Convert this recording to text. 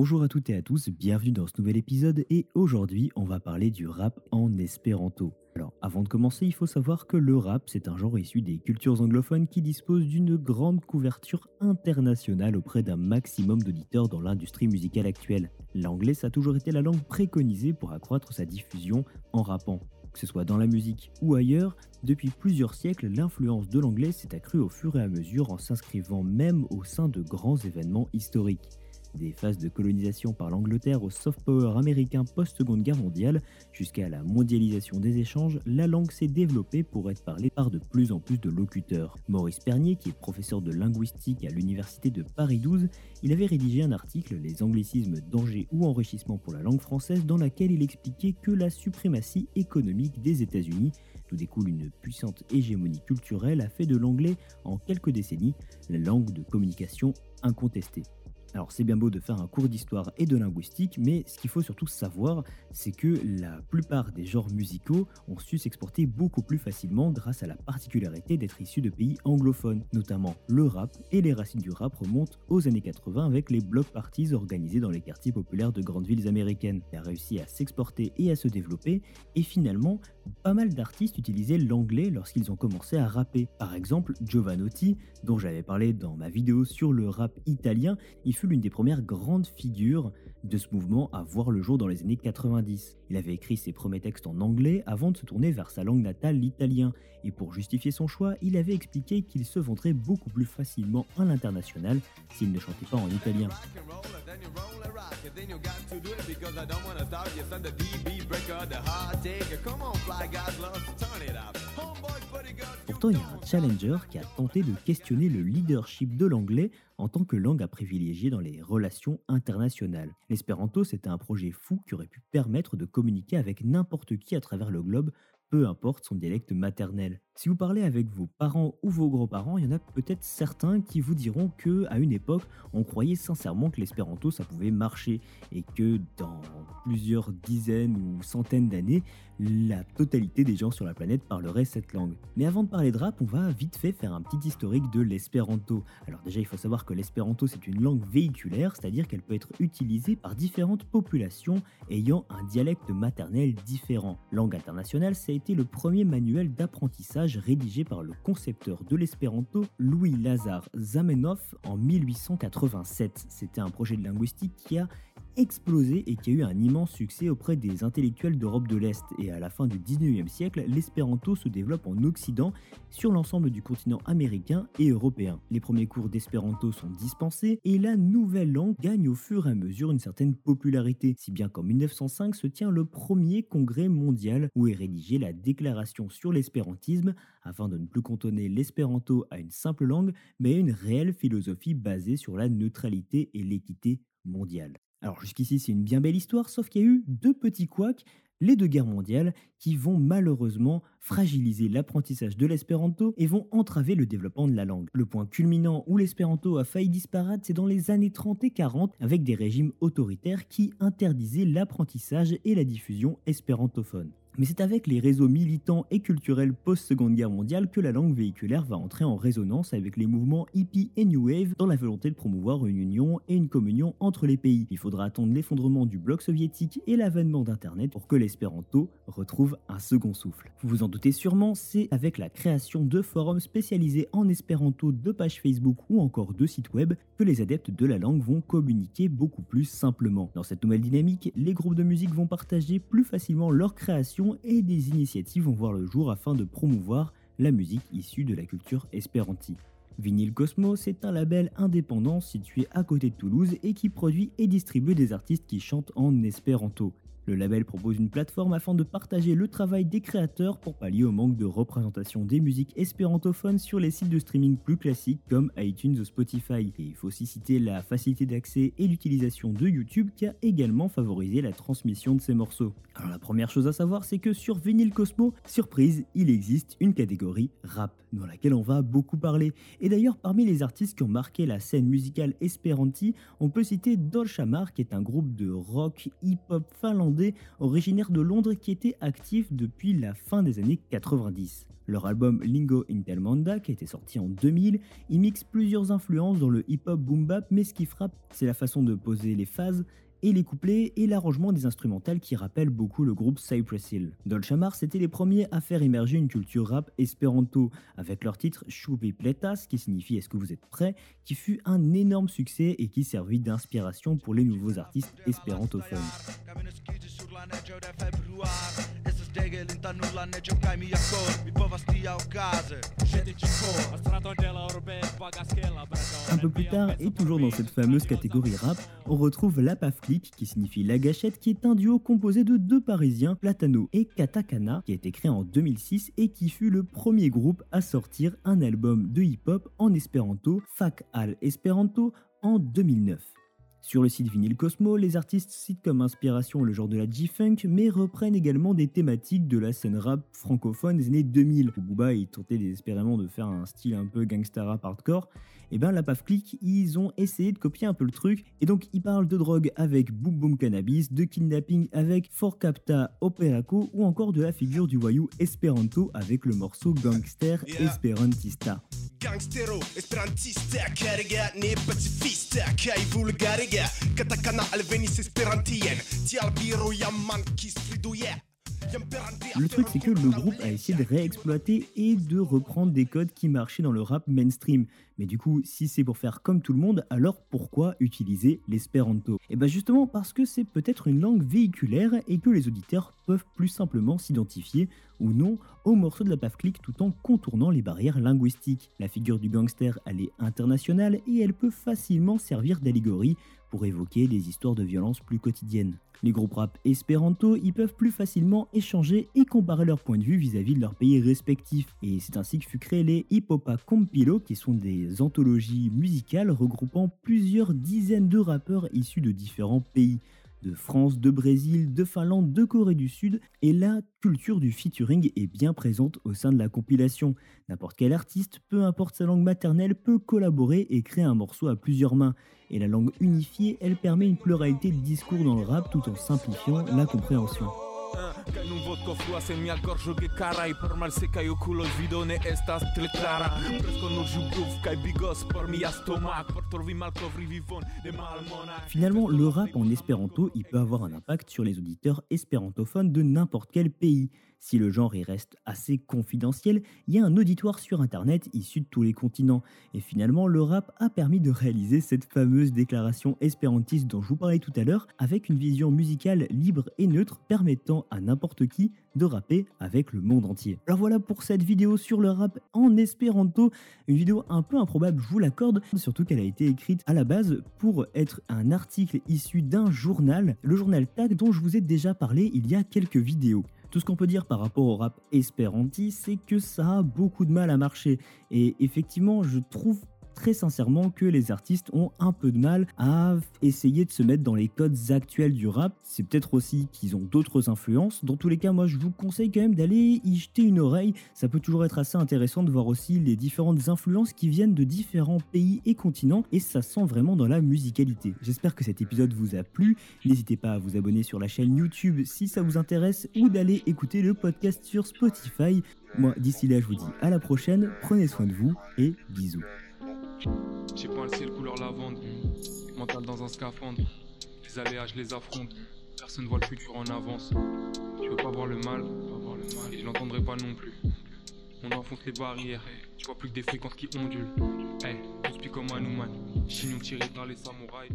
Bonjour à toutes et à tous, bienvenue dans ce nouvel épisode et aujourd'hui on va parler du rap en espéranto. Alors avant de commencer, il faut savoir que le rap c'est un genre issu des cultures anglophones qui dispose d'une grande couverture internationale auprès d'un maximum d'auditeurs dans l'industrie musicale actuelle. L'anglais ça a toujours été la langue préconisée pour accroître sa diffusion en rappant. Que ce soit dans la musique ou ailleurs, depuis plusieurs siècles, l'influence de l'anglais s'est accrue au fur et à mesure en s'inscrivant même au sein de grands événements historiques. Des phases de colonisation par l'Angleterre au soft power américain post-seconde guerre mondiale jusqu'à la mondialisation des échanges, la langue s'est développée pour être parlée par de plus en plus de locuteurs. Maurice Pernier, qui est professeur de linguistique à l'université de Paris 12, il avait rédigé un article Les anglicismes, danger ou enrichissement pour la langue française dans laquelle il expliquait que la suprématie économique des États-Unis d'où découle une puissante hégémonie culturelle, a fait de l'anglais, en quelques décennies, la langue de communication incontestée. Alors c'est bien beau de faire un cours d'histoire et de linguistique, mais ce qu'il faut surtout savoir, c'est que la plupart des genres musicaux ont su s'exporter beaucoup plus facilement grâce à la particularité d'être issus de pays anglophones, notamment le rap, et les racines du rap remontent aux années 80 avec les block parties organisés dans les quartiers populaires de grandes villes américaines. Il a réussi à s'exporter et à se développer, et finalement, pas mal d'artistes utilisaient l'anglais lorsqu'ils ont commencé à rapper. Par exemple, Giovanotti, dont j'avais parlé dans ma vidéo sur le rap italien, fut l'une des premières grandes figures de ce mouvement à voir le jour dans les années 90. Il avait écrit ses premiers textes en anglais avant de se tourner vers sa langue natale, l'italien, et pour justifier son choix, il avait expliqué qu'il se vendrait beaucoup plus facilement à l'international s'il ne chantait pas en italien. Pourtant, il y a un challenger qui a tenté de questionner le leadership de l'anglais en tant que langue à privilégier dans les relations internationales. L'espéranto, c'était un projet fou qui aurait pu permettre de communiquer avec n'importe qui à travers le globe, peu importe son dialecte maternel. Si vous parlez avec vos parents ou vos grands-parents, il y en a peut-être certains qui vous diront que à une époque, on croyait sincèrement que l'espéranto ça pouvait marcher et que dans plusieurs dizaines ou centaines d'années, la totalité des gens sur la planète parlerait cette langue. Mais avant de parler de rap, on va vite fait faire un petit historique de l'espéranto. Alors déjà, il faut savoir que l'espéranto c'est une langue véhiculaire, c'est-à-dire qu'elle peut être utilisée par différentes populations ayant un dialecte maternel différent. Langue internationale, ça a été le premier manuel d'apprentissage rédigé par le concepteur de l'espéranto Louis Lazare Zamenhof en 1887. C'était un projet de linguistique qui a explosé et qui a eu un immense succès auprès des intellectuels d'Europe de l'Est. Et à la fin du 19e siècle, l'espéranto se développe en Occident sur l'ensemble du continent américain et européen. Les premiers cours d'espéranto sont dispensés et la nouvelle langue gagne au fur et à mesure une certaine popularité, si bien qu'en 1905 se tient le premier congrès mondial où est rédigée la déclaration sur l'espérantisme afin de ne plus cantonner l'espéranto à une simple langue, mais à une réelle philosophie basée sur la neutralité et l'équité mondiale. Alors jusqu'ici c'est une bien belle histoire, sauf qu'il y a eu deux petits couacs, les deux guerres mondiales, qui vont malheureusement fragiliser l'apprentissage de l'espéranto et vont entraver le développement de la langue. Le point culminant où l'espéranto a failli disparaître, c'est dans les années 30 et 40, avec des régimes autoritaires qui interdisaient l'apprentissage et la diffusion espérantophone. Mais c'est avec les réseaux militants et culturels post-seconde guerre mondiale que la langue véhiculaire va entrer en résonance avec les mouvements hippie et new wave dans la volonté de promouvoir une union et une communion entre les pays. Il faudra attendre l'effondrement du bloc soviétique et l'avènement d'internet pour que l'espéranto retrouve un second souffle. Vous vous en doutez sûrement, c'est avec la création de forums spécialisés en espéranto, de pages Facebook ou encore de sites web que les adeptes de la langue vont communiquer beaucoup plus simplement. Dans cette nouvelle dynamique, les groupes de musique vont partager plus facilement leur et des initiatives vont voir le jour afin de promouvoir la musique issue de la culture espéranti. Vinyl Cosmos est un label indépendant situé à côté de Toulouse et qui produit et distribue des artistes qui chantent en espéranto. Le label propose une plateforme afin de partager le travail des créateurs pour pallier au manque de représentation des musiques espérantophones sur les sites de streaming plus classiques comme iTunes ou Spotify. Et il faut aussi citer la facilité d'accès et d'utilisation de YouTube qui a également favorisé la transmission de ces morceaux. Alors la première chose à savoir c'est que sur Vinyl Cosmo, surprise, il existe une catégorie rap dans laquelle on va beaucoup parler. Et d'ailleurs parmi les artistes qui ont marqué la scène musicale espéranti, on peut citer Dolchamar qui est un groupe de rock hip-hop finlandais originaire de Londres qui était actif depuis la fin des années 90. Leur album Lingo Intermanda, qui été sorti en 2000, y mixe plusieurs influences dans le hip-hop boom bap, mais ce qui frappe, c'est la façon de poser les phases et les couplets et l'arrangement des instrumentales qui rappellent beaucoup le groupe Cypress Hill. Dolce Amar, c'était les premiers à faire émerger une culture rap espéranto avec leur titre Choupi Pletas, qui signifie Est-ce que vous êtes prêts? qui fut un énorme succès et qui servit d'inspiration pour les nouveaux artistes espérantophones. Un peu plus tard, et toujours dans cette fameuse catégorie rap, on retrouve La Paf Click, qui signifie La Gâchette, qui est un duo composé de deux Parisiens, Platano et Katakana, qui a été créé en 2006 et qui fut le premier groupe à sortir un album de hip-hop en espéranto, Fac Al Esperanto, en 2009. Sur le site Vinyl Cosmo, les artistes citent comme inspiration le genre de la G-Funk, mais reprennent également des thématiques de la scène rap francophone des années 2000. Où Booba il tentait désespérément de faire un style un peu gangsta rap hardcore, et eh bien la PAF Click, ils ont essayé de copier un peu le truc, et donc ils parlent de drogue avec Boom Boom Cannabis, de kidnapping avec Forcapta Operaco, ou encore de la figure du voyou Esperanto avec le morceau Gangster Esperantista. Gangstero, esperantista, kariga ne pacifista Kaj vulgariga, katakana alvenis esperantien Tial biro jam mankis triduje le truc, c'est que le groupe a essayé de réexploiter et de reprendre des codes qui marchaient dans le rap mainstream. Mais du coup, si c'est pour faire comme tout le monde, alors pourquoi utiliser l'espéranto? Et eh bien justement parce que c'est peut-être une langue véhiculaire et que les auditeurs peuvent plus simplement s'identifier ou non au morceau de la click tout en contournant les barrières linguistiques. La figure du gangster, elle est internationale et elle peut facilement servir d'allégorie pour évoquer des histoires de violence plus quotidiennes. Les groupes rap espéranto, ils peuvent plus facilement échanger et comparer leurs points de vue vis-à-vis de leurs pays respectifs. Et c'est ainsi que fut créé les Hippopa Compilo, qui sont des anthologies musicales regroupant plusieurs dizaines de rappeurs issus de différents pays de France, de Brésil, de Finlande, de Corée du Sud, et la culture du featuring est bien présente au sein de la compilation. N'importe quel artiste, peu importe sa langue maternelle, peut collaborer et créer un morceau à plusieurs mains. Et la langue unifiée, elle permet une pluralité de discours dans le rap tout en simplifiant la compréhension. Finalement, le rap en espéranto, il peut avoir un impact sur les auditeurs espérantophones de n'importe quel pays. Si le genre y reste assez confidentiel, il y a un auditoire sur internet issu de tous les continents. Et finalement, le rap a permis de réaliser cette fameuse déclaration espérantiste dont je vous parlais tout à l'heure, avec une vision musicale libre et neutre permettant à n'importe qui de rapper avec le monde entier. Alors voilà pour cette vidéo sur le rap en espéranto, une vidéo un peu improbable, je vous l'accorde, surtout qu'elle a été écrite à la base pour être un article issu d'un journal, le journal Tag dont je vous ai déjà parlé il y a quelques vidéos. Tout ce qu'on peut dire par rapport au rap espéranti, c'est que ça a beaucoup de mal à marcher. Et effectivement, je trouve très sincèrement que les artistes ont un peu de mal à essayer de se mettre dans les codes actuels du rap. C'est peut-être aussi qu'ils ont d'autres influences. Dans tous les cas, moi je vous conseille quand même d'aller y jeter une oreille. Ça peut toujours être assez intéressant de voir aussi les différentes influences qui viennent de différents pays et continents et ça sent vraiment dans la musicalité. J'espère que cet épisode vous a plu. N'hésitez pas à vous abonner sur la chaîne YouTube si ça vous intéresse ou d'aller écouter le podcast sur Spotify. Moi, d'ici là, je vous dis à la prochaine, prenez soin de vous et bisous. J'ai pas le ciel couleur lavande, mental dans un scaphandre. Les aléas, je les affronte. Personne voit le futur en avance. Tu veux pas voir le mal, je l'entendrai pas non plus. On enfonce les barrières, tu vois plus que des fréquences qui ondulent. Hey, on comme un man. Chignon tiré les samouraïs.